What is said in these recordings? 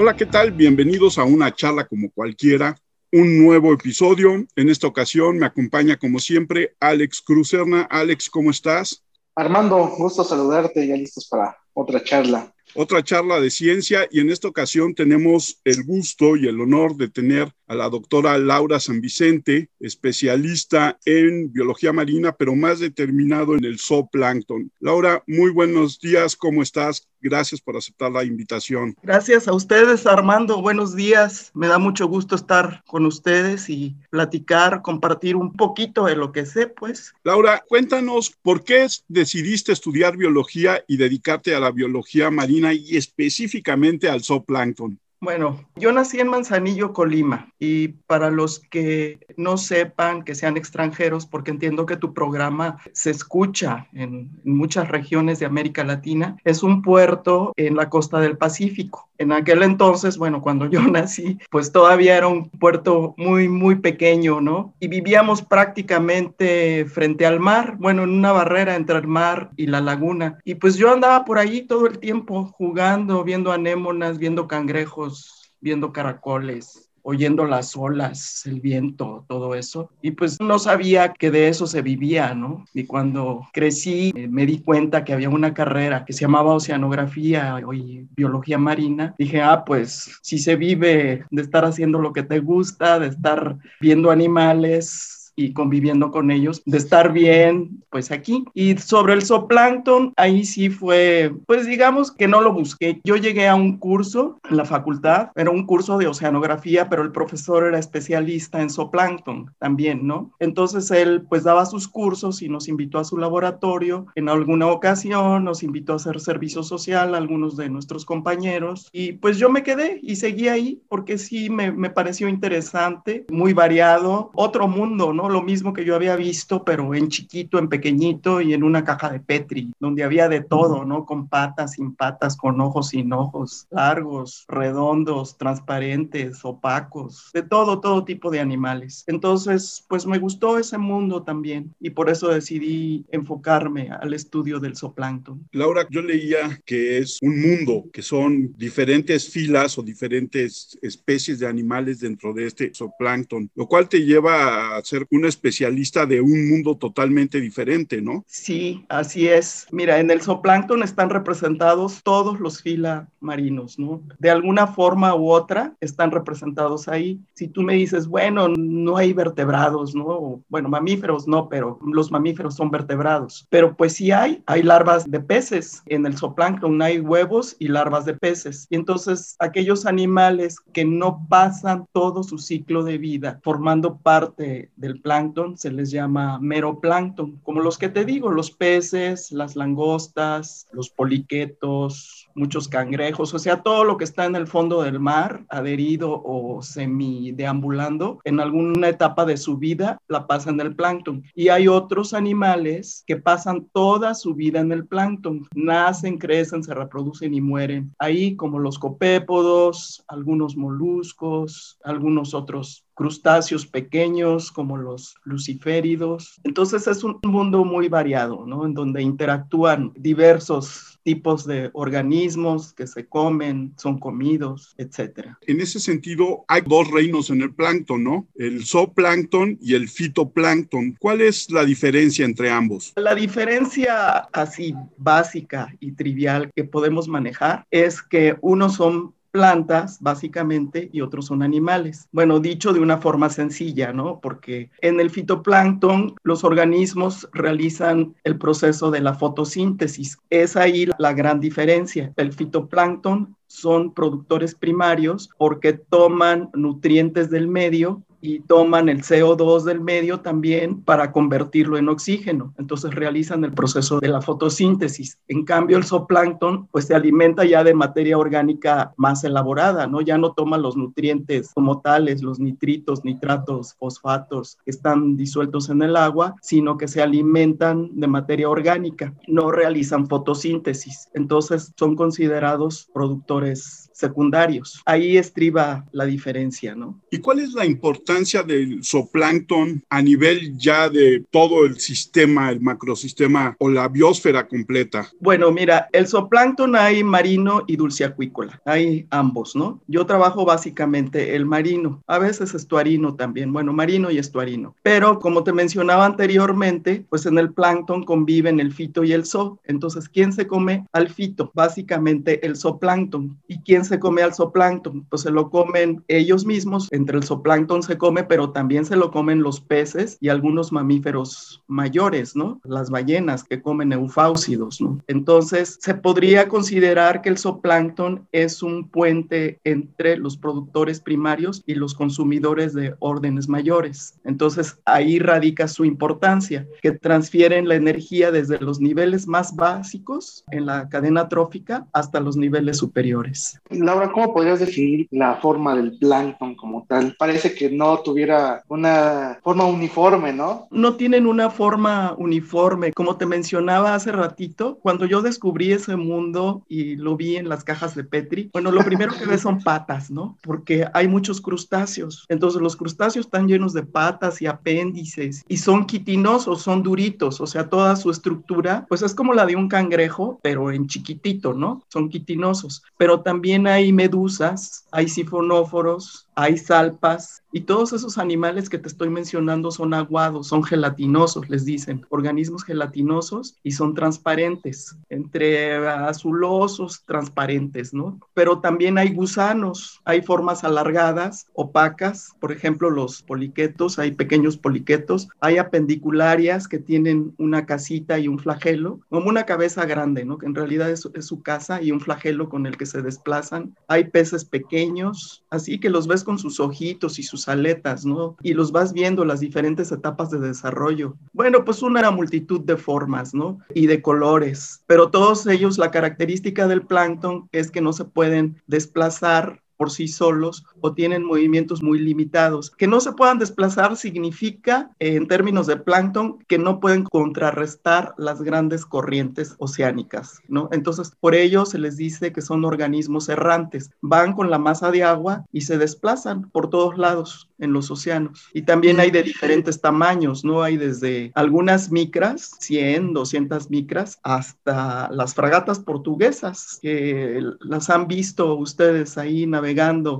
Hola, ¿qué tal? Bienvenidos a una charla como cualquiera, un nuevo episodio. En esta ocasión me acompaña como siempre Alex Cruzerna. Alex, ¿cómo estás? Armando, gusto saludarte, ya listos para otra charla otra charla de ciencia y en esta ocasión tenemos el gusto y el honor de tener a la doctora Laura San Vicente, especialista en biología marina, pero más determinado en el zooplancton. Laura, muy buenos días, ¿cómo estás? Gracias por aceptar la invitación. Gracias a ustedes, Armando. Buenos días. Me da mucho gusto estar con ustedes y platicar, compartir un poquito de lo que sé, pues. Laura, cuéntanos por qué decidiste estudiar biología y dedicarte a la biología marina y específicamente al zooplancton. Bueno, yo nací en Manzanillo, Colima, y para los que no sepan, que sean extranjeros, porque entiendo que tu programa se escucha en, muchas regiones de América Latina, es un puerto en la costa del Pacífico. En aquel entonces, bueno, cuando yo nací, pues todavía era un puerto muy, muy pequeño, ¿no? Y vivíamos prácticamente frente al mar, bueno, en una barrera entre el mar y la laguna. Y pues yo andaba por ahí todo el tiempo jugando, viendo anémonas, viendo cangrejos viendo caracoles, oyendo las olas, el viento, todo eso. Y pues no sabía que de eso se vivía, ¿no? Y cuando crecí eh, me di cuenta que había una carrera que se llamaba oceanografía y biología marina. Dije, ah, pues si se vive de estar haciendo lo que te gusta, de estar viendo animales, y conviviendo con ellos, de estar bien, pues aquí. Y sobre el zooplancton, ahí sí fue, pues digamos que no lo busqué. Yo llegué a un curso en la facultad, era un curso de oceanografía, pero el profesor era especialista en zooplancton también, ¿no? Entonces él pues daba sus cursos y nos invitó a su laboratorio. En alguna ocasión nos invitó a hacer servicio social a algunos de nuestros compañeros y pues yo me quedé y seguí ahí porque sí me, me pareció interesante, muy variado, otro mundo, ¿no? Lo mismo que yo había visto, pero en chiquito, en pequeñito y en una caja de Petri, donde había de todo, ¿no? Con patas, sin patas, con ojos, sin ojos, largos, redondos, transparentes, opacos, de todo, todo tipo de animales. Entonces, pues me gustó ese mundo también y por eso decidí enfocarme al estudio del zooplancton. Laura, yo leía que es un mundo, que son diferentes filas o diferentes especies de animales dentro de este zooplancton, lo cual te lleva a ser un especialista de un mundo totalmente diferente, ¿no? Sí, así es. Mira, en el zooplancton están representados todos los fila marinos, ¿no? De alguna forma u otra están representados ahí. Si tú me dices, bueno, no hay vertebrados, ¿no? Bueno, mamíferos no, pero los mamíferos son vertebrados. Pero pues sí hay, hay larvas de peces. En el zooplancton hay huevos y larvas de peces. Y entonces aquellos animales que no pasan todo su ciclo de vida formando parte del plancton se les llama meroplancton, como los que te digo, los peces, las langostas, los poliquetos, muchos cangrejos, o sea, todo lo que está en el fondo del mar, adherido o semideambulando, en alguna etapa de su vida la pasa en el plancton. Y hay otros animales que pasan toda su vida en el plancton, nacen, crecen, se reproducen y mueren. Ahí como los copépodos, algunos moluscos, algunos otros crustáceos pequeños como los luciféridos. Entonces es un mundo muy variado, ¿no? En donde interactúan diversos tipos de organismos que se comen, son comidos, etcétera. En ese sentido, hay dos reinos en el plancton, ¿no? El zooplancton y el fitoplancton. ¿Cuál es la diferencia entre ambos? La diferencia así básica y trivial que podemos manejar es que unos son plantas, básicamente, y otros son animales. Bueno, dicho de una forma sencilla, ¿no? Porque en el fitoplancton los organismos realizan el proceso de la fotosíntesis. Es ahí la gran diferencia. El fitoplancton son productores primarios porque toman nutrientes del medio y toman el CO2 del medio también para convertirlo en oxígeno. Entonces realizan el proceso de la fotosíntesis. En cambio, el zooplancton pues se alimenta ya de materia orgánica más elaborada, ¿no? Ya no toma los nutrientes como tales, los nitritos, nitratos, fosfatos que están disueltos en el agua, sino que se alimentan de materia orgánica. No realizan fotosíntesis. Entonces son considerados productores secundarios. Ahí estriba la diferencia, ¿no? ¿Y cuál es la importancia del zooplancton a nivel ya de todo el sistema, el macrosistema o la biosfera completa? Bueno, mira, el zooplancton hay marino y dulceacuícola, hay ambos, ¿no? Yo trabajo básicamente el marino, a veces estuarino también, bueno, marino y estuarino. Pero como te mencionaba anteriormente, pues en el plancton conviven el fito y el zoo. Entonces, ¿quién se come al fito? Básicamente el zooplancton. ¿Y quién se come al zooplancton? Pues se lo comen ellos mismos, entre el zooplancton se come, pero también se lo comen los peces y algunos mamíferos mayores, ¿no? Las ballenas que comen eufáusidos, ¿no? Entonces, se podría considerar que el zooplancton es un puente entre los productores primarios y los consumidores de órdenes mayores. Entonces, ahí radica su importancia, que transfieren la energía desde los niveles más básicos en la cadena trófica hasta los niveles superiores. Laura, ¿cómo podrías definir la forma del plancton como tal? Parece que no tuviera una forma uniforme, ¿no? No tienen una forma uniforme. Como te mencionaba hace ratito, cuando yo descubrí ese mundo y lo vi en las cajas de Petri, bueno, lo primero que ves son patas, ¿no? Porque hay muchos crustáceos. Entonces los crustáceos están llenos de patas y apéndices y son quitinosos, son duritos, o sea, toda su estructura, pues es como la de un cangrejo, pero en chiquitito, ¿no? Son quitinosos. Pero también hay medusas, hay sifonóforos, hay salpas y todos esos animales que te estoy mencionando son aguados, son gelatinosos, les dicen, organismos gelatinosos y son transparentes, entre azulosos, transparentes, ¿no? Pero también hay gusanos, hay formas alargadas, opacas, por ejemplo, los poliquetos, hay pequeños poliquetos, hay apendicularias que tienen una casita y un flagelo, como una cabeza grande, ¿no? Que en realidad es, es su casa y un flagelo con el que se desplazan. Hay peces pequeños, así que los ves con sus ojitos y sus aletas, ¿no? Y los vas viendo las diferentes etapas de desarrollo. Bueno, pues una multitud de formas, ¿no? Y de colores, pero todos ellos, la característica del plancton es que no se pueden desplazar por sí solos o tienen movimientos muy limitados. Que no se puedan desplazar significa, en términos de plancton, que no pueden contrarrestar las grandes corrientes oceánicas, ¿no? Entonces, por ello se les dice que son organismos errantes. Van con la masa de agua y se desplazan por todos lados en los océanos. Y también hay de diferentes tamaños, ¿no? Hay desde algunas micras, 100, 200 micras, hasta las fragatas portuguesas, que las han visto ustedes ahí navegando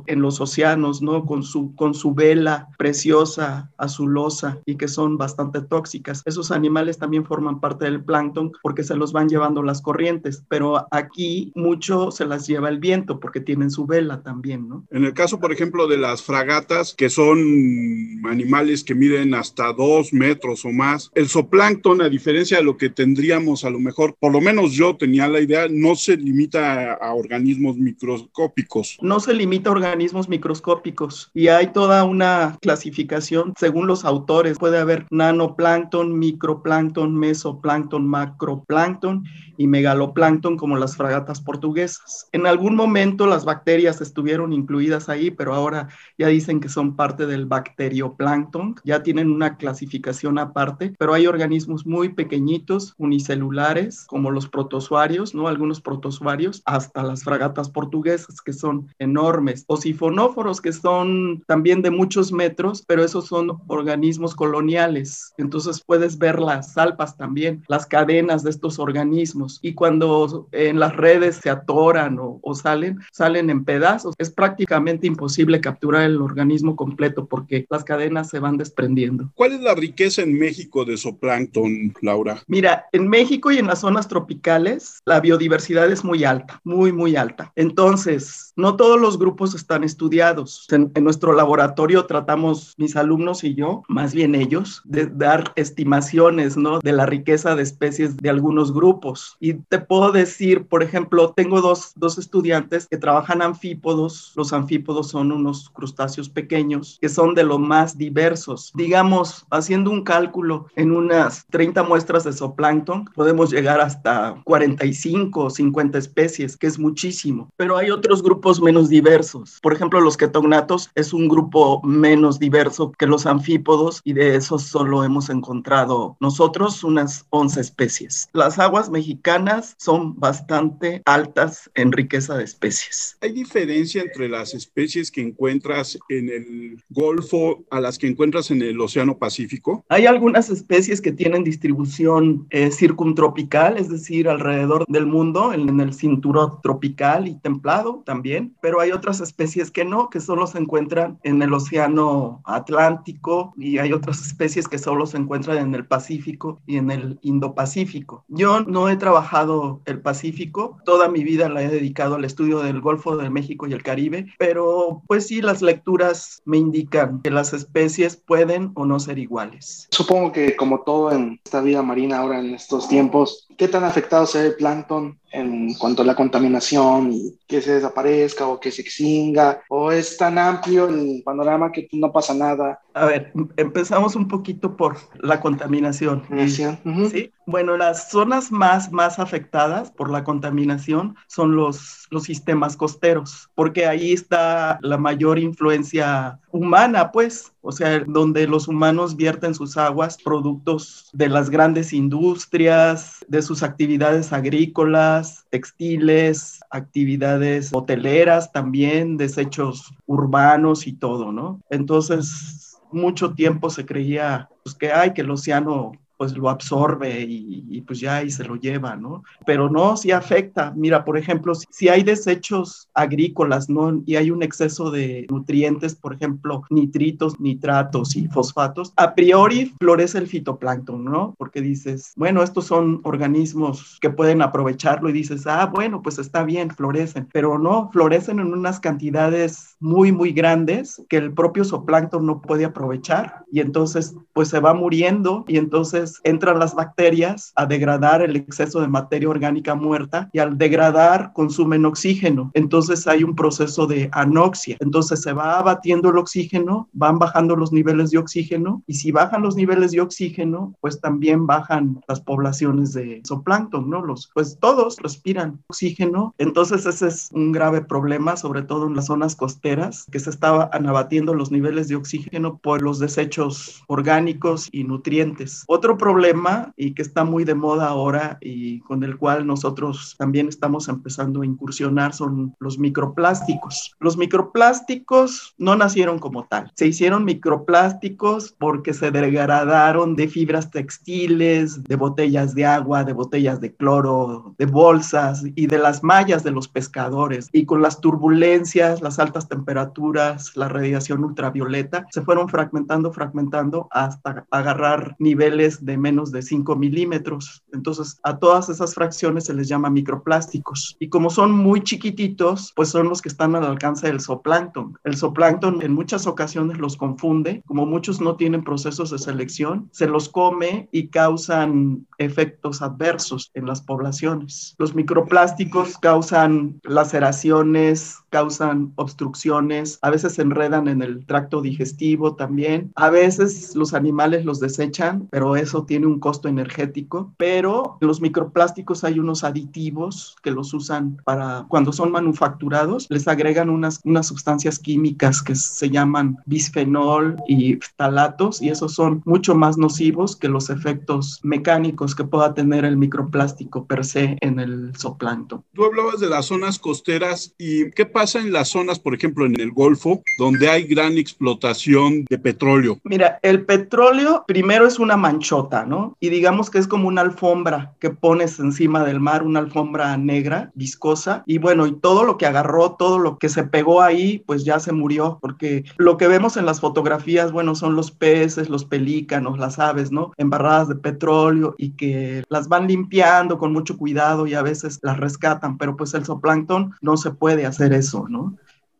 en los océanos, ¿no? Con su, con su vela preciosa, azulosa, y que son bastante tóxicas. Esos animales también forman parte del plancton porque se los van llevando las corrientes, pero aquí mucho se las lleva el viento porque tienen su vela también, ¿no? En el caso, por ejemplo, de las fragatas, que son animales que miden hasta dos metros o más. El zooplancton, a diferencia de lo que tendríamos a lo mejor, por lo menos yo tenía la idea, no se limita a, a organismos microscópicos. No se limita organismos microscópicos y hay toda una clasificación según los autores. Puede haber nanoplancton, microplancton, mesoplancton, macroplancton y megaloplancton como las fragatas portuguesas. En algún momento las bacterias estuvieron incluidas ahí, pero ahora ya dicen que son parte del bacterioplancton, ya tienen una clasificación aparte, pero hay organismos muy pequeñitos, unicelulares, como los protozoarios, ¿no? Algunos protozoarios, hasta las fragatas portuguesas, que son enormes, o sifonóforos, que son también de muchos metros, pero esos son organismos coloniales. Entonces puedes ver las salpas también, las cadenas de estos organismos, y cuando en las redes se atoran o, o salen, salen en pedazos. Es prácticamente imposible capturar el organismo completo porque las cadenas se van desprendiendo. ¿Cuál es la riqueza en México de zooplancton, Laura? Mira, en México y en las zonas tropicales la biodiversidad es muy alta, muy, muy alta. Entonces, no todos los grupos están estudiados. En, en nuestro laboratorio tratamos, mis alumnos y yo, más bien ellos, de dar estimaciones, ¿no? De la riqueza de especies de algunos grupos. Y te puedo decir, por ejemplo, tengo dos, dos estudiantes que trabajan anfípodos. Los anfípodos son unos crustáceos pequeños que son de los más diversos. Digamos, haciendo un cálculo en unas 30 muestras de zooplancton, podemos llegar hasta 45 o 50 especies, que es muchísimo. Pero hay otros grupos menos diversos diversos. Por ejemplo, los ketognatos es un grupo menos diverso que los anfípodos y de esos solo hemos encontrado nosotros unas 11 especies. Las aguas mexicanas son bastante altas en riqueza de especies. ¿Hay diferencia entre las especies que encuentras en el Golfo a las que encuentras en el Océano Pacífico? Hay algunas especies que tienen distribución eh, circuntropical, es decir, alrededor del mundo, en, en el cinturón tropical y templado también, pero hay otras especies que no, que solo se encuentran en el Océano Atlántico y hay otras especies que solo se encuentran en el Pacífico y en el Indo-Pacífico. Yo no he trabajado el Pacífico, toda mi vida la he dedicado al estudio del Golfo de México y el Caribe, pero pues sí, las lecturas me indican que las especies pueden o no ser iguales. Supongo que como todo en esta vida marina ahora en estos tiempos, ¿qué tan afectado se ve el plancton en cuanto a la contaminación y que se desaparezca o que se extinga? ¿O es tan amplio el panorama que no pasa nada? A ver, empezamos un poquito por la contaminación. Sí. Bueno, las zonas más, más afectadas por la contaminación son los, los sistemas costeros, porque ahí está la mayor influencia humana, pues, o sea, donde los humanos vierten sus aguas productos de las grandes industrias, de sus actividades agrícolas, textiles, actividades hoteleras también, desechos urbanos y todo, ¿no? Entonces, mucho tiempo se creía pues, que hay que el océano pues lo absorbe y, pues ya ahí se lo lleva, ¿no? Pero no, sí afecta. Mira, por ejemplo, si, hay desechos agrícolas, ¿no? Y hay un exceso de nutrientes, por ejemplo, nitritos, nitratos y fosfatos, a priori florece el fitoplancton, ¿no? Porque dices, bueno, estos son organismos que pueden aprovecharlo y dices, ah, bueno, pues está bien, florecen, pero no, florecen en unas cantidades muy, muy grandes que el propio zooplancton no puede aprovechar y entonces pues se va muriendo y entonces entran las bacterias a degradar el exceso de materia orgánica muerta y al degradar consumen oxígeno. Entonces hay un proceso de anoxia. Entonces se va abatiendo el oxígeno, van bajando los niveles de oxígeno y si bajan los niveles de oxígeno, pues también bajan las poblaciones de zooplancton, ¿no? Los, pues todos respiran oxígeno. Entonces ese es un grave problema, sobre todo en las zonas costeras, que se estaban abatiendo los niveles de oxígeno por los desechos orgánicos y nutrientes. Otro problema y que está muy de moda ahora y con el cual nosotros también estamos empezando a incursionar son los microplásticos. Los microplásticos no nacieron como tal, se hicieron microplásticos porque se degradaron de fibras textiles, de botellas de agua, de botellas de cloro, de bolsas y de las mallas de los pescadores. Y con las turbulencias, las altas temperaturas, la radiación ultravioleta, se fueron fragmentando, fragmentando hasta agarrar niveles de menos de 5 milímetros. Entonces, a todas esas fracciones se les llama microplásticos. Y como son muy chiquititos, pues son los que están al alcance del zooplancton. El zooplancton en muchas ocasiones los confunde, como muchos no tienen procesos de selección, se los come y causan efectos adversos en las poblaciones. Los microplásticos causan laceraciones, causan obstrucciones, a veces se enredan en el tracto digestivo también. A veces los animales los desechan, pero eso tiene un costo energético. Pero en los microplásticos hay unos aditivos que los usan para cuando son manufacturados, les agregan unas, unas sustancias químicas que se llaman bisfenol y ftalatos y esos son mucho más nocivos que los efectos mecánicos que pueda tener el microplástico per se en el zooplancton. Tú hablabas de las zonas costeras y ¿qué pasa en las zonas, por ejemplo, en el Golfo, donde hay gran explotación de petróleo? Mira, el petróleo primero es una manchota, Y digamos que es como una alfombra que pones encima del mar, una alfombra negra, viscosa, y bueno, y todo lo que agarró, todo lo que se pegó ahí, pues ya se murió, porque lo que vemos en las fotografías, bueno, son los peces, los pelícanos, las aves, ¿no? Embarradas de petróleo y que las van limpiando con mucho cuidado y a veces las rescatan, pero pues el zooplancton no se puede hacer eso ¿no?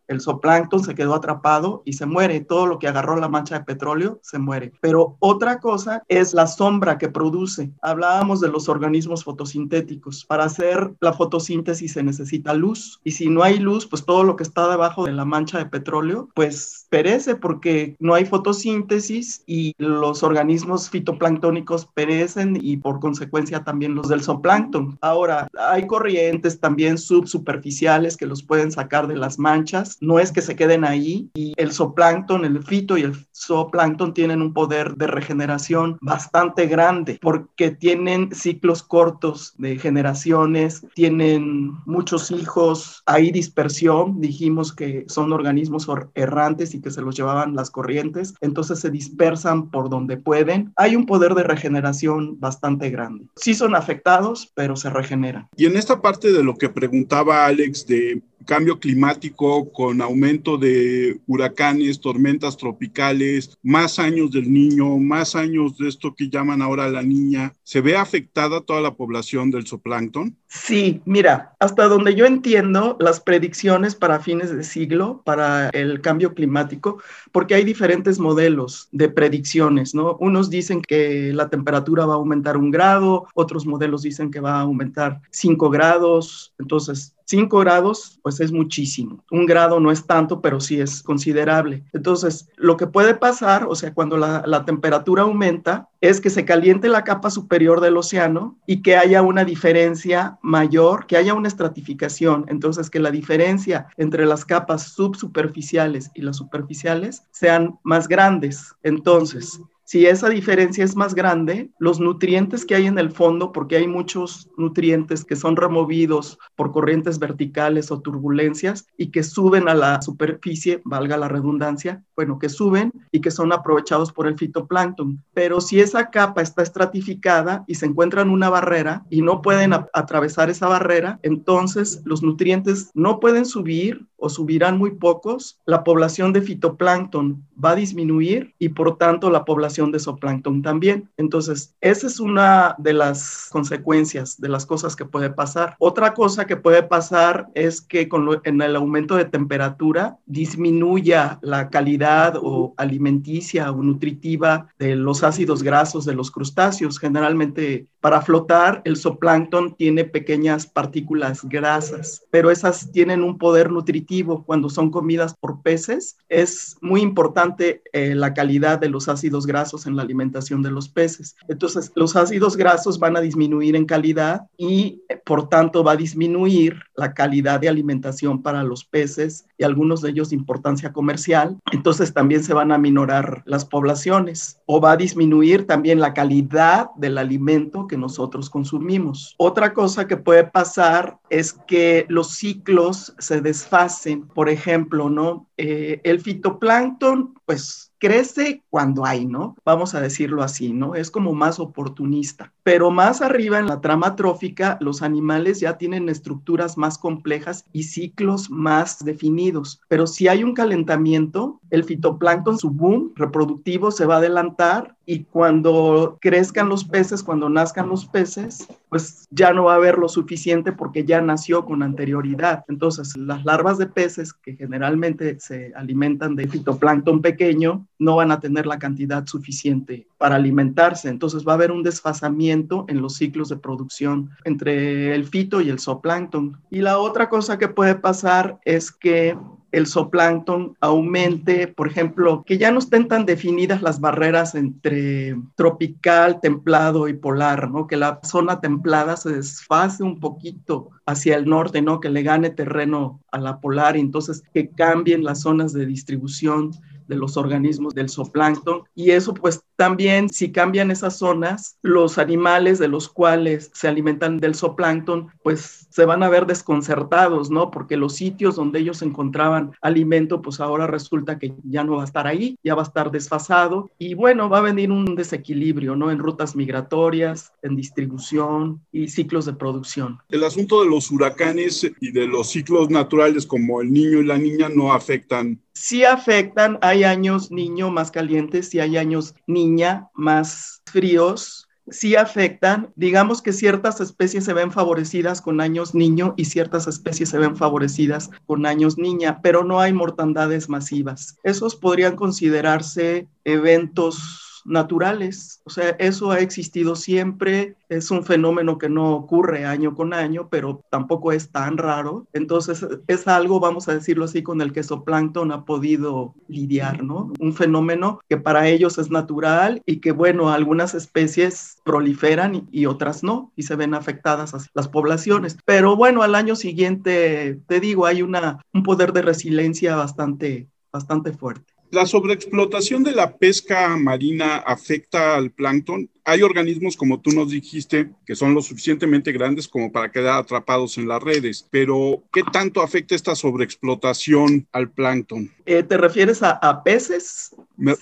El zooplancton se quedó atrapado y se muere. Todo lo que agarró la mancha de petróleo se muere. Pero otra cosa es la sombra que produce. Hablábamos de los organismos fotosintéticos. Para hacer la fotosíntesis se necesita luz. Y si no hay luz, pues todo lo que está debajo de la mancha de petróleo, pues perece porque no hay fotosíntesis y los organismos fitoplanctónicos perecen y por consecuencia también los del zooplancton. Ahora, hay corrientes también subsuperficiales que los pueden sacar de las manchas, no es que se queden ahí y el zooplancton, el fito y el zooplancton tienen un poder de regeneración bastante grande porque tienen ciclos cortos de generaciones, tienen muchos hijos, hay dispersión, dijimos que son organismos errantes y que se los llevaban las corrientes, entonces se dispersan por donde pueden. Hay un poder de regeneración bastante grande. Sí son afectados, pero se regeneran. Y en esta parte de lo que preguntaba Alex de cambio climático con aumento de huracanes, tormentas tropicales, más años del niño, más años de esto que llaman ahora la niña, ¿se ve afectada toda la población del zooplancton? Sí, mira, hasta donde yo entiendo las predicciones para fines de siglo, para el cambio climático, porque hay diferentes modelos de predicciones, ¿no? Unos dicen que la temperatura va a aumentar un grado, otros modelos dicen que va a aumentar cinco grados, entonces 5 grados, pues es muchísimo. Un grado no es tanto, pero sí es considerable. Entonces, lo que puede pasar, o sea, cuando la, la, temperatura aumenta, es que se caliente la capa superior del océano y que haya una diferencia mayor, que haya una estratificación. Entonces, que la diferencia entre las capas subsuperficiales y las superficiales sean más grandes. Entonces, si esa diferencia es más grande, los nutrientes que hay en el fondo, porque hay muchos nutrientes que son removidos por corrientes verticales o turbulencias y que suben a la superficie, valga la redundancia, bueno, que suben y que son aprovechados por el fitoplancton. Pero si esa capa está estratificada y se encuentra en una barrera y no pueden atravesar esa barrera, entonces los nutrientes no pueden subir o subirán muy pocos, la población de fitoplancton va a disminuir y por tanto la población de zooplancton también. Entonces, esa es una de las consecuencias de las cosas que puede pasar. Otra cosa que puede pasar es que con en el aumento de temperatura disminuya la calidad o alimenticia o nutritiva de los ácidos grasos de los crustáceos. Generalmente para flotar el zooplancton tiene pequeñas partículas grasas, pero esas tienen un poder nutritivo cuando son comidas por peces. Es muy importante eh, la calidad de los ácidos grasos en la alimentación de los peces. Entonces, los ácidos grasos van a disminuir en calidad y, eh, por tanto, va a disminuir la calidad de alimentación para los peces y algunos de ellos de importancia comercial. Entonces, también se van a minorar las poblaciones o va a disminuir también la calidad del alimento que nosotros consumimos. Otra cosa que puede pasar es que los ciclos se desfasen por ejemplo, ¿no? Eh, el fitoplancton, pues crece cuando hay, ¿no? Vamos a decirlo así, ¿no? Es como más oportunista. Pero más arriba en la trama trófica, los animales ya tienen estructuras más complejas y ciclos más definidos. Pero si hay un calentamiento, el fitoplancton, su boom reproductivo se va a adelantar y cuando crezcan los peces, cuando nazcan los peces, pues ya no va a haber lo suficiente porque ya nació con anterioridad. Entonces, las larvas de peces que generalmente se alimentan de fitoplancton pequeño, no van a tener la cantidad suficiente para alimentarse. Entonces va a haber un desfasamiento en los ciclos de producción entre el fito y el zooplancton. Y la otra cosa que puede pasar es que el zooplancton aumente, por ejemplo, que ya no estén tan definidas las barreras entre tropical, templado y polar, ¿no? Que la zona templada se desfase un poquito hacia el norte, ¿no? Que le gane terreno a la polar y entonces que cambien las zonas de distribución de los organismos del zooplancton y eso pues también si cambian esas zonas, los animales de los cuales se alimentan del zooplancton pues se van a ver desconcertados, ¿no? Porque los sitios donde ellos encontraban alimento pues ahora resulta que ya no va a estar ahí, ya va a estar desfasado y bueno, va a venir un desequilibrio, ¿no? En rutas migratorias, en distribución y ciclos de producción. El asunto de los huracanes y de los ciclos naturales como el niño y la niña no afectan sí afectan. Hay años niño más calientes y hay años niña más fríos. Sí afectan. Digamos que ciertas especies se ven favorecidas con años niño y ciertas especies se ven favorecidas con años niña, pero no hay mortandades masivas. Esos podrían considerarse eventos naturales. O sea, eso ha existido siempre, es un fenómeno que no ocurre año con año, pero tampoco es tan raro. Entonces, es algo, vamos a decirlo así, con el que zooplancton ha podido lidiar, ¿no? Un fenómeno que para ellos es natural y que, bueno, algunas especies proliferan y, otras no, y se ven afectadas las poblaciones. Pero bueno, al año siguiente, te digo, hay una, un poder de resiliencia bastante, bastante fuerte. ¿La sobreexplotación de la pesca marina afecta al plancton? hay organismos, como tú nos dijiste, que son lo suficientemente grandes como para quedar atrapados en las redes, pero ¿qué tanto afecta esta sobreexplotación al plancton? Eh, ¿Te refieres a, peces?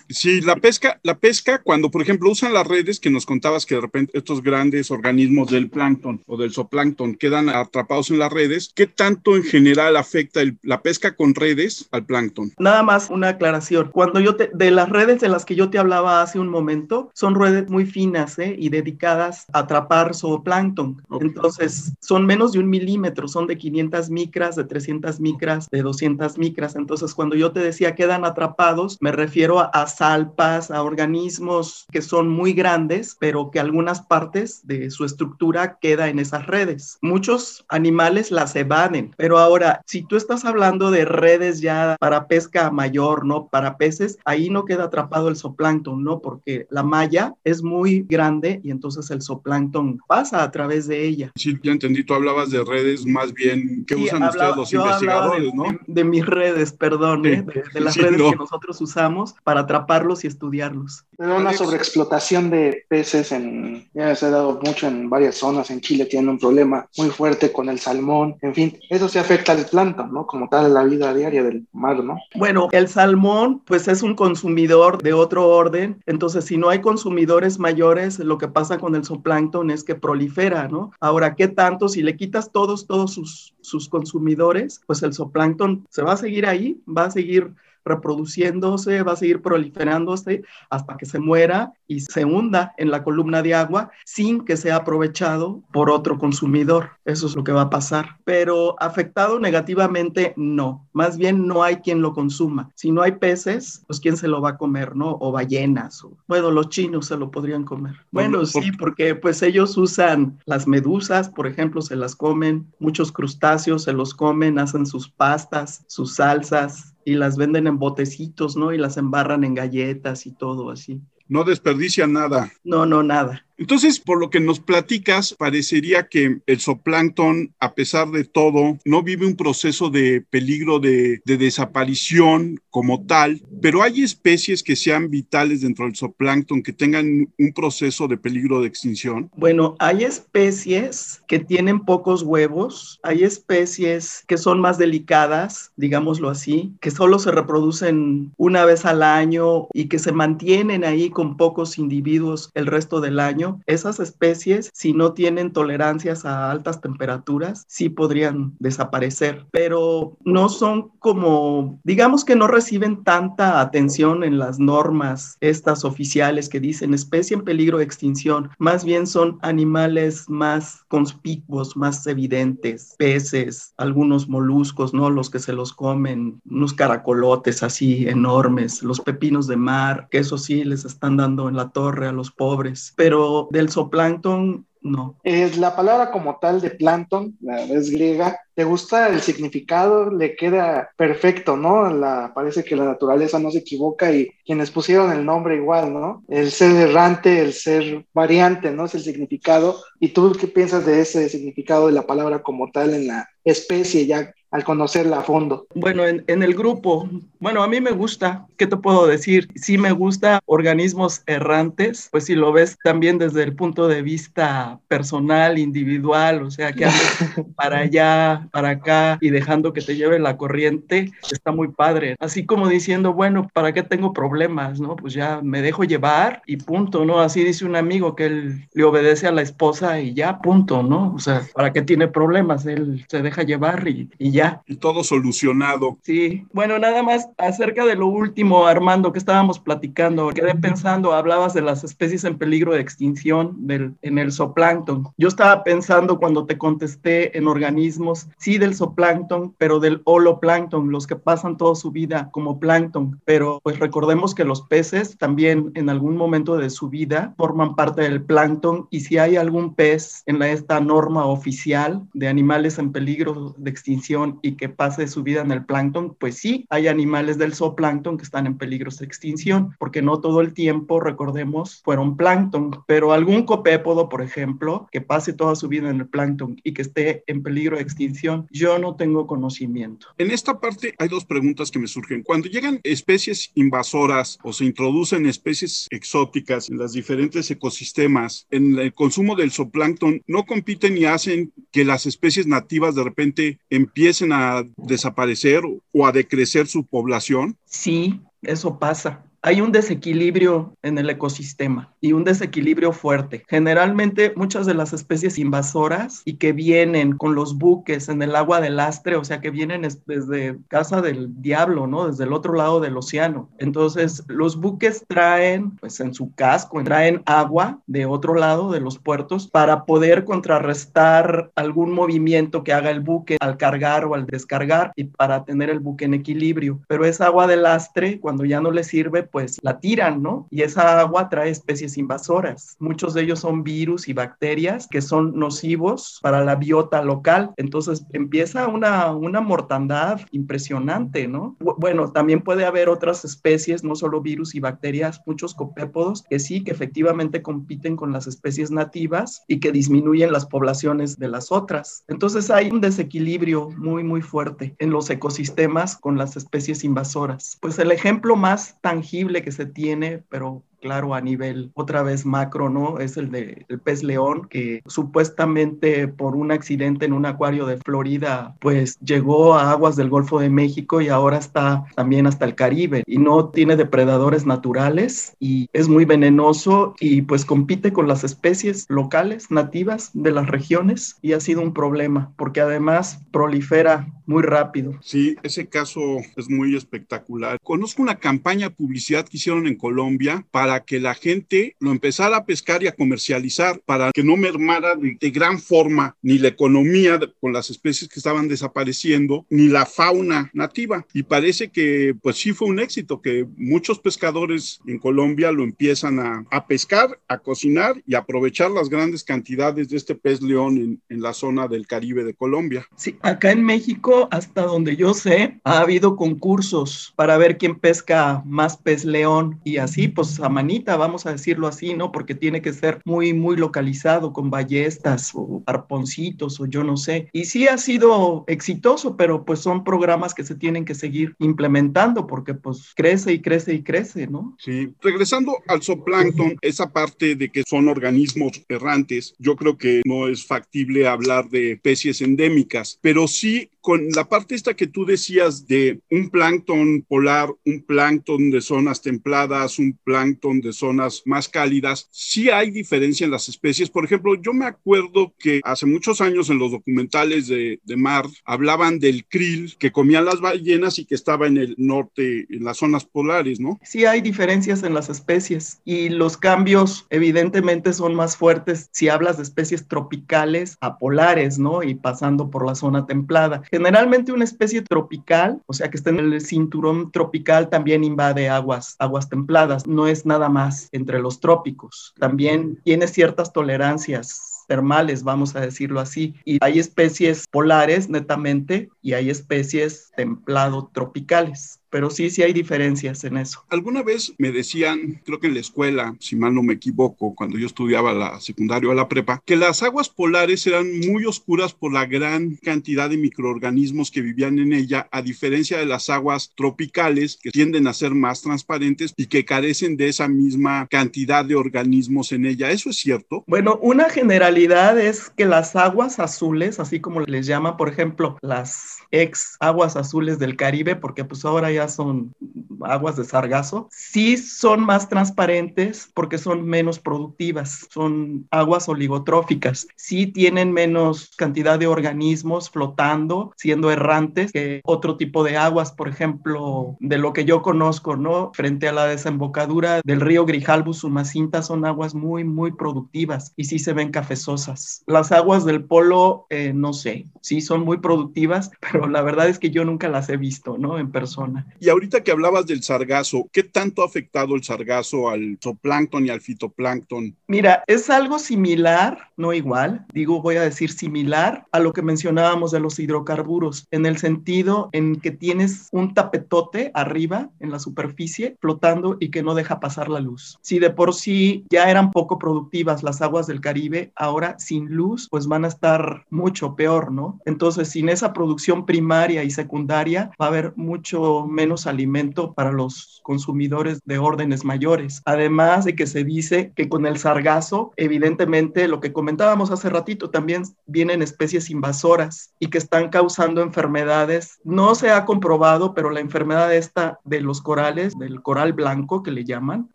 sí, la pesca, la pesca, cuando por ejemplo usan las redes, que nos contabas que de repente estos grandes organismos del plancton o del zooplancton quedan atrapados en las redes, ¿qué tanto en general afecta la pesca con redes al plancton? Nada más una aclaración. Cuando yo te, de las redes de las que yo te hablaba hace un momento, son redes muy finas ¿eh? y dedicadas a atrapar zooplancton. Entonces, son menos de un milímetro, son de 500 micras, de 300 micras, de 200 micras. Entonces, cuando yo te decía quedan atrapados, me refiero a, salpas, a organismos que son muy grandes, pero que algunas partes de su estructura queda en esas redes. Muchos animales las evaden, pero ahora, si tú estás hablando de redes ya para pesca mayor, ¿no? Para peces, ahí no queda atrapado el zooplancton, ¿no? Porque la malla es muy grande y entonces el zooplancton pasa a través de ella. Sí, ya entendí, tú hablabas de redes más bien que usan ustedes los investigadores, ¿no? De, mis redes, perdón, ¿eh? de, las redes que nosotros usamos para atraparlos y estudiarlos. Pero una sobreexplotación de peces en, ya se ha dado mucho en varias zonas, en Chile tienen un problema muy fuerte con el salmón, en fin, eso se afecta al plancton, ¿no? Como tal, la vida diaria del mar, ¿no? Bueno, el salmón, pues es un consumidor de otro orden, entonces si no hay consumidores mayores, lo que pasa con el zooplancton es que prolifera, ¿no? Ahora, ¿qué tanto? Si le quitas todos, todos sus, sus consumidores, pues el zooplancton se va a seguir ahí, va a seguir reproduciéndose, va a seguir proliferándose hasta que se muera y se hunda en la columna de agua sin que sea aprovechado por otro consumidor. Eso es lo que va a pasar. Pero afectado negativamente, no. Más bien no hay quien lo consuma. Si no hay peces, pues quién se lo va a comer, ¿no? O ballenas. O, bueno, los chinos se lo podrían comer. Bueno, sí, porque pues ellos usan las medusas, por ejemplo, se las comen. Muchos crustáceos se los comen, hacen sus pastas, sus salsas y las venden en botecitos, ¿no? Y las embarran en galletas y todo así. No desperdician nada. No, no, nada. Entonces, por lo que nos platicas, parecería que el zooplancton, a pesar de todo, no vive un proceso de peligro de, desaparición como tal, pero hay especies que sean vitales dentro del zooplancton, que tengan un proceso de peligro de extinción. Bueno, hay especies que tienen pocos huevos, hay especies que son más delicadas, digámoslo así, que solo se reproducen una vez al año y que se mantienen ahí con pocos individuos el resto del año esas especies, si no tienen tolerancias a altas temperaturas, sí podrían desaparecer, pero no son como, digamos que no reciben tanta atención en las normas estas oficiales que dicen especie en peligro de extinción, más bien son animales más conspicuos, más evidentes, peces, algunos moluscos, ¿no? Los que se los comen, unos caracolotes así enormes, los pepinos de mar, que eso sí les están dando en la torre a los pobres, pero del zooplancton, no. Es la palabra como tal de plancton, la es griega, ¿te gusta el significado? Le queda perfecto, ¿no? La, parece que la naturaleza no se equivoca y quienes pusieron el nombre igual, ¿no? El ser errante, el ser variante, ¿no? Es el significado. ¿Y tú qué piensas de ese significado de la palabra como tal en la especie ya al conocerla a fondo? Bueno, en, el grupo, bueno, a mí me gusta, ¿qué te puedo decir? Sí me gusta organismos errantes, pues si lo ves también desde el punto de vista personal, individual, o sea, que andes para allá, para acá y dejando que te lleve la corriente, está muy padre. Así como diciendo, bueno, ¿para qué tengo problemas? ¿No? Pues ya me dejo llevar y punto, ¿no? Así dice un amigo que él le obedece a la esposa y ya, punto, ¿no? O sea, ¿para qué tiene problemas? Él se deja llevar y, y ya. Y todo solucionado. Sí, bueno, nada más acerca de lo último, Armando, que estábamos platicando, quedé pensando, hablabas de las especies en peligro de extinción del, en el zooplancton. Yo estaba pensando cuando te contesté en organismos, sí del zooplancton, pero del holoplancton, los que pasan toda su vida como plancton. Pero pues recordemos que los peces también en algún momento de su vida forman parte del plancton y si hay algún pez en la, esta norma oficial de animales en peligro de extinción y que pase su vida en el plancton, pues sí, hay animales del zooplancton que están en peligro de extinción, porque no todo el tiempo, recordemos, fueron plancton, pero algún copépodo, por ejemplo, que pase toda su vida en el plancton y que esté en peligro de extinción, yo no tengo conocimiento. En esta parte hay dos preguntas que me surgen. Cuando llegan especies invasoras o se introducen especies exóticas en los diferentes ecosistemas, en el consumo del zooplancton, ¿no compiten y hacen que las especies nativas de repente empiecen a desaparecer o a decrecer su población? Sí, eso pasa hay un desequilibrio en el ecosistema y un desequilibrio fuerte. Generalmente muchas de las especies invasoras y que vienen con los buques en el agua del lastre, o sea, que vienen desde casa del diablo, ¿no? Desde el otro lado del océano. Entonces, los buques traen, pues en su casco, traen agua de otro lado de los puertos para poder contrarrestar algún movimiento que haga el buque al cargar o al descargar y para tener el buque en equilibrio. Pero esa agua de lastre, cuando ya no le sirve, pues la tiran, ¿no? Y esa agua trae especies invasoras. Muchos de ellos son virus y bacterias que son nocivos para la biota local. Entonces empieza una, una mortandad impresionante, ¿no? Bueno, también puede haber otras especies, no solo virus y bacterias, muchos copépodos que sí, que efectivamente compiten con las especies nativas y que disminuyen las poblaciones de las otras. Entonces hay un desequilibrio muy, muy fuerte en los ecosistemas con las especies invasoras. Pues el ejemplo más tangible que se tiene, pero claro, a nivel otra vez macro, ¿no? Es el del pez león, que supuestamente por un accidente en un acuario de Florida, pues llegó a aguas del Golfo de México y ahora está también hasta el Caribe y no tiene depredadores naturales y es muy venenoso y pues compite con las especies locales, nativas de las regiones y ha sido un problema porque además prolifera muy rápido. Sí, ese caso es muy espectacular. Conozco una campaña publicidad que hicieron en Colombia para para que la gente lo empezara a pescar y a comercializar, para que no mermara de, gran forma ni la economía con las especies que estaban desapareciendo, ni la fauna nativa. Y parece que pues sí fue un éxito, que muchos pescadores en Colombia lo empiezan a, a pescar, a cocinar y aprovechar las grandes cantidades de este pez león en, en la zona del Caribe de Colombia. Sí, acá en México, hasta donde yo sé, ha habido concursos para ver quién pesca más pez león y así pues a manita, vamos a decirlo así, ¿no? Porque tiene que ser muy, muy localizado con ballestas o arponcitos o yo no sé. Y sí ha sido exitoso, pero pues son programas que se tienen que seguir implementando porque pues crece y crece y crece, ¿no? Sí, regresando al zooplancton, esa parte de que son organismos errantes, yo creo que no es factible hablar de especies endémicas, pero sí con la parte esta que tú decías de un plancton polar, un plancton de zonas templadas, un plancton de zonas más cálidas, sí hay diferencia en las especies. Por ejemplo, yo me acuerdo que hace muchos años en los documentales de, de mar hablaban del krill que comían las ballenas y que estaba en el norte, en las zonas polares, ¿no? Sí hay diferencias en las especies y los cambios evidentemente son más fuertes si hablas de especies tropicales a polares, ¿no? Y pasando por la zona templada Generalmente una especie tropical, o sea que está en el cinturón tropical, también invade aguas, aguas templadas. No es nada más entre los trópicos. También tiene ciertas tolerancias termales, vamos a decirlo así. Y hay especies polares netamente y hay especies templado tropicales pero sí, sí hay diferencias en eso. Alguna vez me decían, creo que en la escuela, si mal no me equivoco, cuando yo estudiaba la secundaria o la prepa, que las aguas polares eran muy oscuras por la gran cantidad de microorganismos que vivían en ella, a diferencia de las aguas tropicales, que tienden a ser más transparentes y que carecen de esa misma cantidad de organismos en ella. ¿Eso es cierto? Bueno, una generalidad es que las aguas azules, así como les llaman, por ejemplo, las ex aguas azules del Caribe, porque pues ahora ya son aguas de sargazo, sí son más transparentes porque son menos productivas, son aguas oligotróficas, sí tienen menos cantidad de organismos flotando, siendo errantes que otro tipo de aguas, por ejemplo, de lo que yo conozco, ¿no? Frente a la desembocadura del río Grijalbus, Sumacinta, son aguas muy, muy productivas y sí se ven cafezosas. Las aguas del polo, eh, no sé, sí son muy productivas, pero la verdad es que yo nunca las he visto, ¿no? En persona. Y ahorita que hablabas del sargazo, ¿qué tanto ha afectado el sargazo al zooplancton y al fitoplancton? Mira, es algo similar, no igual, digo, voy a decir similar a lo que mencionábamos de los hidrocarburos, en el sentido en que tienes un tapetote arriba en la superficie flotando y que no deja pasar la luz. Si de por sí ya eran poco productivas las aguas del Caribe, ahora sin luz, pues van a estar mucho peor, ¿no? Entonces, sin esa producción primaria y secundaria, va a haber mucho menos alimento para los consumidores de órdenes mayores. Además de que se dice que con el sargazo, evidentemente, lo que comentábamos hace ratito, también vienen especies invasoras y que están causando enfermedades. No se ha comprobado, pero la enfermedad esta de los corales, del coral blanco que le llaman,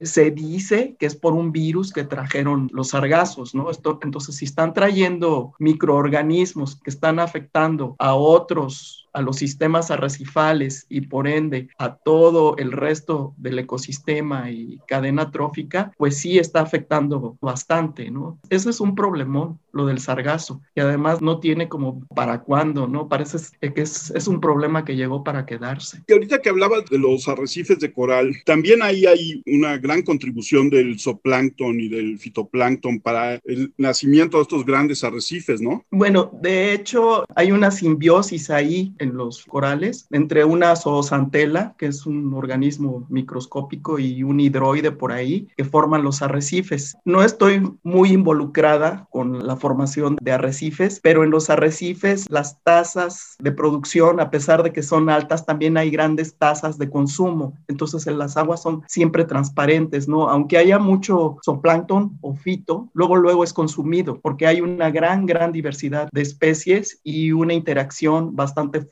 se dice que es por un virus que trajeron los sargazos, ¿no? Entonces, si están trayendo microorganismos que están afectando a otros a los sistemas arrecifales y por ende a todo el resto del ecosistema y cadena trófica, pues sí está afectando bastante, ¿no? Ese es un problemón, lo del sargazo, y además no tiene como para cuándo, ¿no? Parece que es, es un problema que llegó para quedarse. Y ahorita que hablabas de los arrecifes de coral, también ahí hay una gran contribución del zooplancton y del fitoplancton para el nacimiento de estos grandes arrecifes, ¿no? Bueno, de hecho hay una simbiosis ahí en los corales entre una zoosantela, que es un organismo microscópico, y un hidroide por ahí, que forman los arrecifes. No estoy muy involucrada con la formación de arrecifes, pero en los arrecifes las tasas de producción, a pesar de que son altas, también hay grandes tasas de consumo. Entonces en las aguas son siempre transparentes, ¿no? Aunque haya mucho zooplancton o fito, luego luego es consumido porque hay una gran, gran diversidad de especies y una interacción bastante fuerte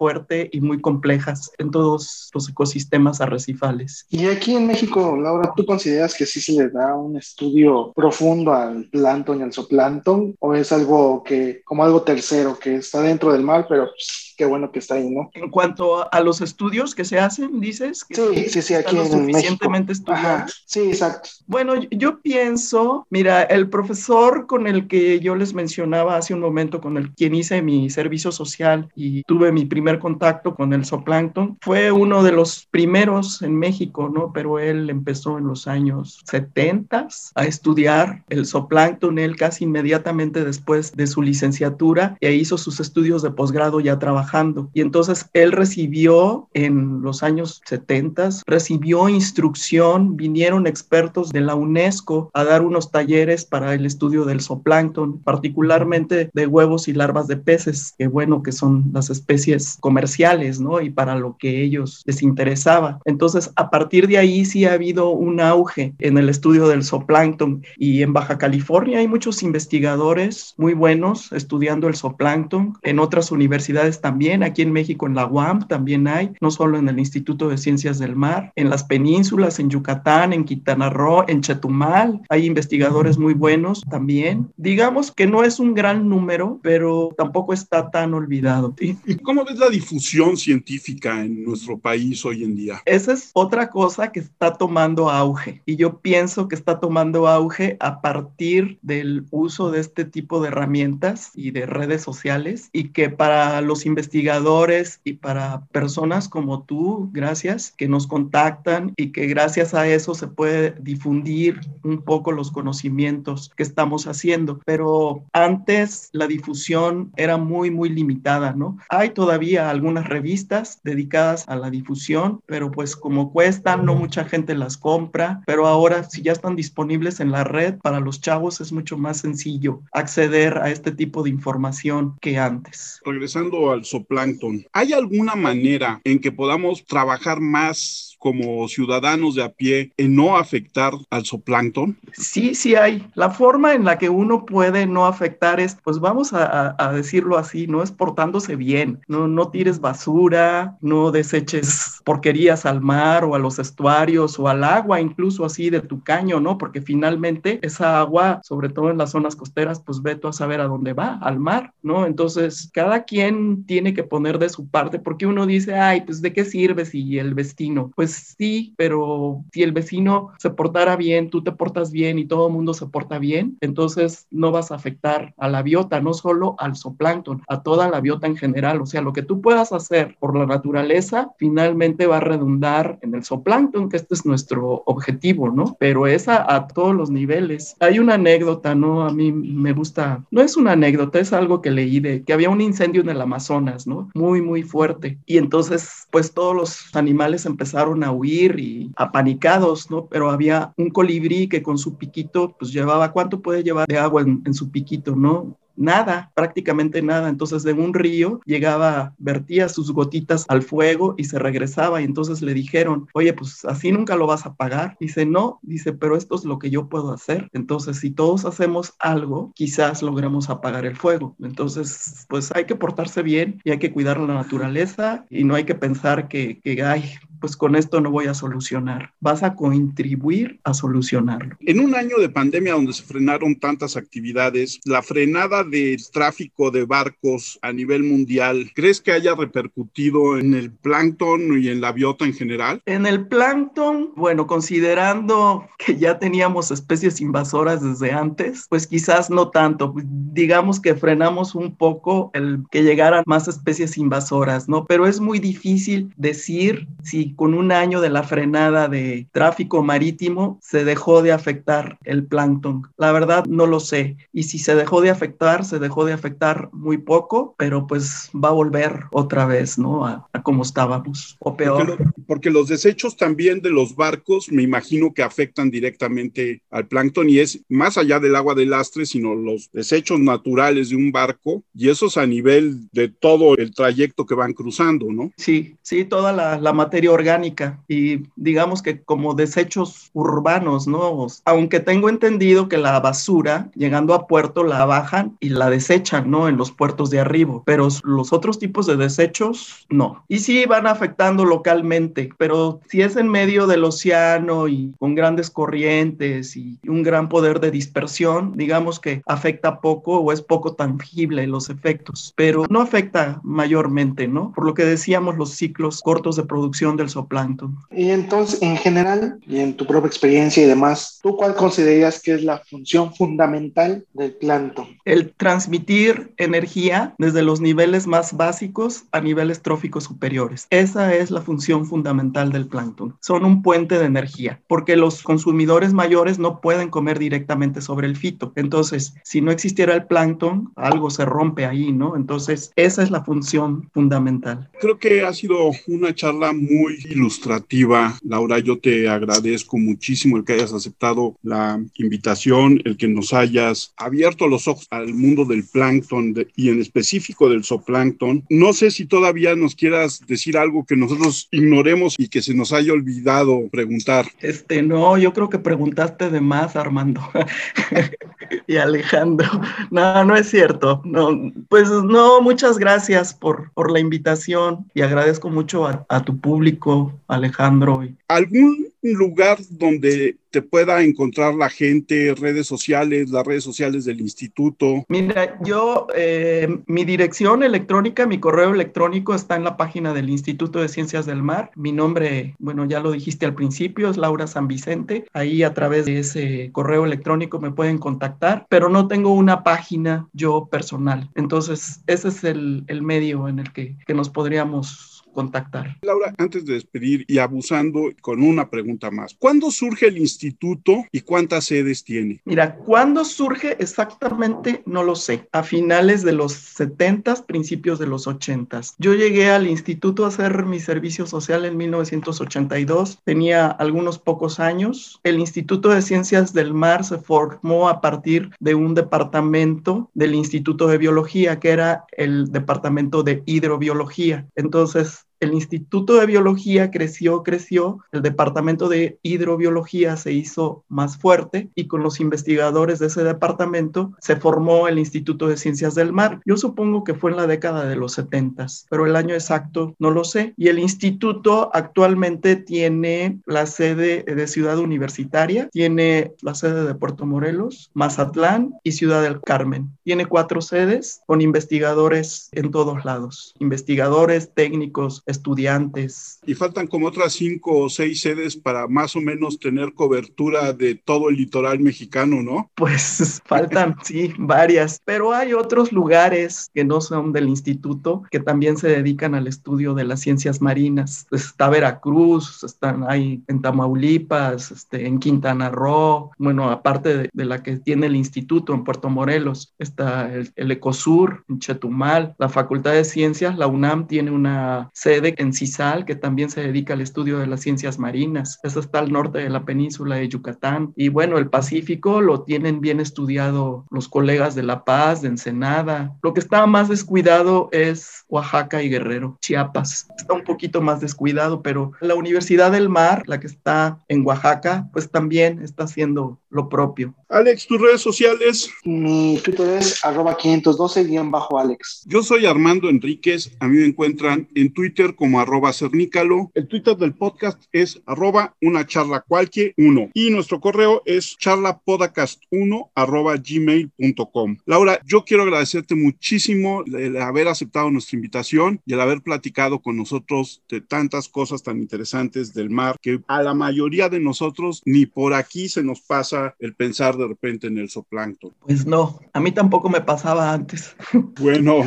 y muy complejas en todos los ecosistemas arrecifales. Y aquí en México, Laura, ¿tú consideras que sí se le da un estudio profundo al plancton y al zooplancton o es algo que, como algo tercero, que está dentro del mar, pero pues, qué bueno que está ahí, ¿no? En cuanto a los estudios que se hacen, dices. Que sí, sí, sí, aquí en suficientemente estudiados. sí, exacto. Bueno, yo pienso, mira, el profesor con el que yo les mencionaba hace un momento, con el quien hice mi servicio social y tuve mi primer contacto con el zooplancton, fue uno de los primeros en México, ¿no? Pero él empezó en los años 70 a estudiar el zooplancton, él casi inmediatamente después de su licenciatura, e hizo sus estudios de posgrado ya trabajando y entonces él recibió en los años 70, recibió instrucción, vinieron expertos de la UNESCO a dar unos talleres para el estudio del zooplancton, particularmente de huevos y larvas de peces, que bueno, que son las especies comerciales, ¿no? Y para lo que ellos les interesaba. Entonces, a partir de ahí sí ha habido un auge en el estudio del zooplancton y en Baja California hay muchos investigadores muy buenos estudiando el zooplancton. En otras universidades también también, aquí en México en la UAM también hay, no solo en el Instituto de Ciencias del Mar, en las penínsulas, en Yucatán, en Quintana Roo, en Chetumal, hay investigadores muy buenos también. Digamos que no es un gran número, pero tampoco está tan olvidado. ¿Y cómo ves la difusión científica en nuestro país hoy en día? Esa es otra cosa que está tomando auge y yo pienso que está tomando auge a partir del uso de este tipo de herramientas y de redes sociales y que para los investigadores investigadores y para personas como tú, gracias, que nos contactan y que gracias a eso se puede difundir un poco los conocimientos que estamos haciendo. Pero antes la difusión era muy, muy limitada, ¿no? Hay todavía algunas revistas dedicadas a la difusión, pero pues como cuestan, no mucha gente las compra, pero ahora si ya están disponibles en la red, para los chavos es mucho más sencillo acceder a este tipo de información que antes. Regresando al zooplancton. ¿Hay alguna manera en que podamos trabajar más como ciudadanos de a pie en no afectar al zooplancton? Sí, sí hay. La forma en la que uno puede no afectar es, pues vamos a, decirlo así, no es portándose bien, no, no tires basura, no deseches porquerías al mar o a los estuarios o al agua, incluso así de tu caño, ¿no? Porque finalmente esa agua, sobre todo en las zonas costeras, pues ve tú a saber a dónde va, al mar, ¿no? Entonces, cada quien tiene que poner de su parte, porque uno dice, ay, pues ¿de qué sirve si el vecino? Pues sí, pero si el vecino se portara bien, tú te portas bien y todo el mundo se porta bien, entonces no vas a afectar a la biota, no solo al zooplancton, a toda la biota en general. O sea, lo que tú puedas hacer por la naturaleza finalmente va a redundar en el zooplancton, que este es nuestro objetivo, ¿no? Pero es a, a todos los niveles. Hay una anécdota, ¿no? A mí me gusta, no es una anécdota, es algo que leí de que había un incendio en el Amazonas, ¿no? Muy, muy fuerte. Y entonces, pues todos los animales empezaron a huir y apanicados, ¿no? Pero había un colibrí que con su piquito, pues llevaba, ¿cuánto puede llevar de agua en, en su piquito, ¿no? Nada, prácticamente nada. Entonces de un río llegaba, vertía sus gotitas al fuego y se regresaba y entonces le dijeron, oye, pues así nunca lo vas a pagar. Dice, no, dice, pero esto es lo que yo puedo hacer. Entonces si todos hacemos algo, quizás logremos apagar el fuego. Entonces, pues hay que portarse bien y hay que cuidar la naturaleza y no hay que pensar que, que ay, pues con esto no voy a solucionar. Vas a contribuir a solucionarlo. En un año de pandemia donde se frenaron tantas actividades, la frenada del tráfico de barcos a nivel mundial, ¿crees que haya repercutido en el plancton y en la biota en general? En el plancton, bueno, considerando que ya teníamos especies invasoras desde antes, pues quizás no tanto. Digamos que frenamos un poco el que llegaran más especies invasoras, ¿no? Pero es muy difícil decir si con un año de la frenada de tráfico marítimo se dejó de afectar el plancton. La verdad no lo sé. Y si se dejó de afectar, se dejó de afectar muy poco, pero pues va a volver otra vez, ¿no? A, como estábamos, o peor. Porque, lo, porque, los desechos también de los barcos, me imagino que afectan directamente al plancton y es más allá del agua de lastre, sino los desechos naturales de un barco y esos a nivel de todo el trayecto que van cruzando, ¿no? Sí, sí, toda la, la materia orgánica y digamos que como desechos urbanos, ¿no? Aunque tengo entendido que la basura, llegando a puerto, la bajan y la desechan, ¿no? En los puertos de arriba, pero los otros tipos de desechos, no. Y sí van afectando localmente, pero si es en medio del océano y con grandes corrientes y un gran poder de dispersión, digamos que afecta poco o es poco tangible los efectos, pero no afecta mayormente, ¿no? Por lo que decíamos, los ciclos cortos de producción del zooplancton. Y entonces, en general, y en tu propia experiencia y demás, ¿tú cuál consideras que es la función fundamental del plancton? El transmitir energía desde los niveles más básicos a niveles tróficos superiores. Esa es la función fundamental del plancton. Son un puente de energía, porque los consumidores mayores no pueden comer directamente sobre el fito. Entonces, si no existiera el plancton, algo se rompe ahí, ¿no? Entonces, esa es la función fundamental. Creo que ha sido una charla muy ilustrativa. Laura, yo te agradezco muchísimo el que hayas aceptado la invitación, el que nos hayas abierto los ojos al mundo del plancton de, y en específico del zooplancton. No sé si todavía nos quieras decir algo que nosotros ignoremos y que se nos haya olvidado preguntar. Este, no, yo creo que preguntaste de más, Armando y Alejandro. No, no es cierto. No, pues no, muchas gracias por, por la invitación y agradezco mucho a, a tu público, Alejandro. ¿Algún lugar donde te pueda encontrar la gente, redes sociales, las redes sociales del instituto? Mira, yo, eh, mi dirección electrónica, mi correo electrónico está en la página del Instituto de Ciencias del Mar. Mi nombre, bueno, ya lo dijiste al principio, es Laura San Vicente. Ahí a través de ese correo electrónico me pueden contactar, pero no tengo una página yo personal. Entonces, ese es el, el medio en el que, que nos podríamos contactar. Laura, antes de despedir y abusando con una pregunta más, ¿cuándo surge el instituto y cuántas sedes tiene? Mira, ¿cuándo surge exactamente? No lo sé. A finales de los 70, principios de los 80. Yo llegué al instituto a hacer mi servicio social en 1982. Tenía algunos pocos años. El Instituto de Ciencias del Mar se formó a partir de un departamento del Instituto de Biología, que era el departamento de hidrobiología. Entonces, el Instituto de Biología creció, creció, el Departamento de Hidrobiología se hizo más fuerte y con los investigadores de ese departamento se formó el Instituto de Ciencias del Mar. Yo supongo que fue en la década de los 70, pero el año exacto no lo sé. Y el instituto actualmente tiene la sede de Ciudad Universitaria, tiene la sede de Puerto Morelos, Mazatlán y Ciudad del Carmen. Tiene cuatro sedes con investigadores en todos lados, investigadores, técnicos, estudiantes. Y faltan como otras cinco o seis sedes para más o menos tener cobertura de todo el litoral mexicano, ¿no? Pues faltan, sí, varias, pero hay otros lugares que no son del instituto que también se dedican al estudio de las ciencias marinas. Está Veracruz, están ahí en Tamaulipas, este, en Quintana Roo, bueno, aparte de, la que tiene el instituto en Puerto Morelos, está el, el, Ecosur en Chetumal, la Facultad de Ciencias, la UNAM tiene una sede en CISAL que también se dedica al estudio de las ciencias marinas. Eso está al norte de la península de Yucatán. Y bueno, el Pacífico lo tienen bien estudiado los colegas de La Paz, de Ensenada. Lo que está más descuidado es Oaxaca y Guerrero, Chiapas. Está un poquito más descuidado, pero la Universidad del Mar, la que está en Oaxaca, pues también está haciendo lo propio. Alex, tus redes sociales. Mi Twitter es arroba 512-Alex. Yo soy Armando Enríquez. A mí me encuentran en Twitter como arroba cernícalo. El Twitter del podcast es arroba una charla cualquier uno. Y nuestro correo es charlapodcast1 arroba gmail.com. Laura, yo quiero agradecerte muchísimo el haber aceptado nuestra invitación y el haber platicado con nosotros de tantas cosas tan interesantes del mar que a la mayoría de nosotros ni por aquí se nos pasa el pensar de repente en el zooplancton. Pues no, a mí tampoco me pasaba antes. Bueno,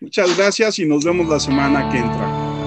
muchas gracias y nos vemos la semana que entra.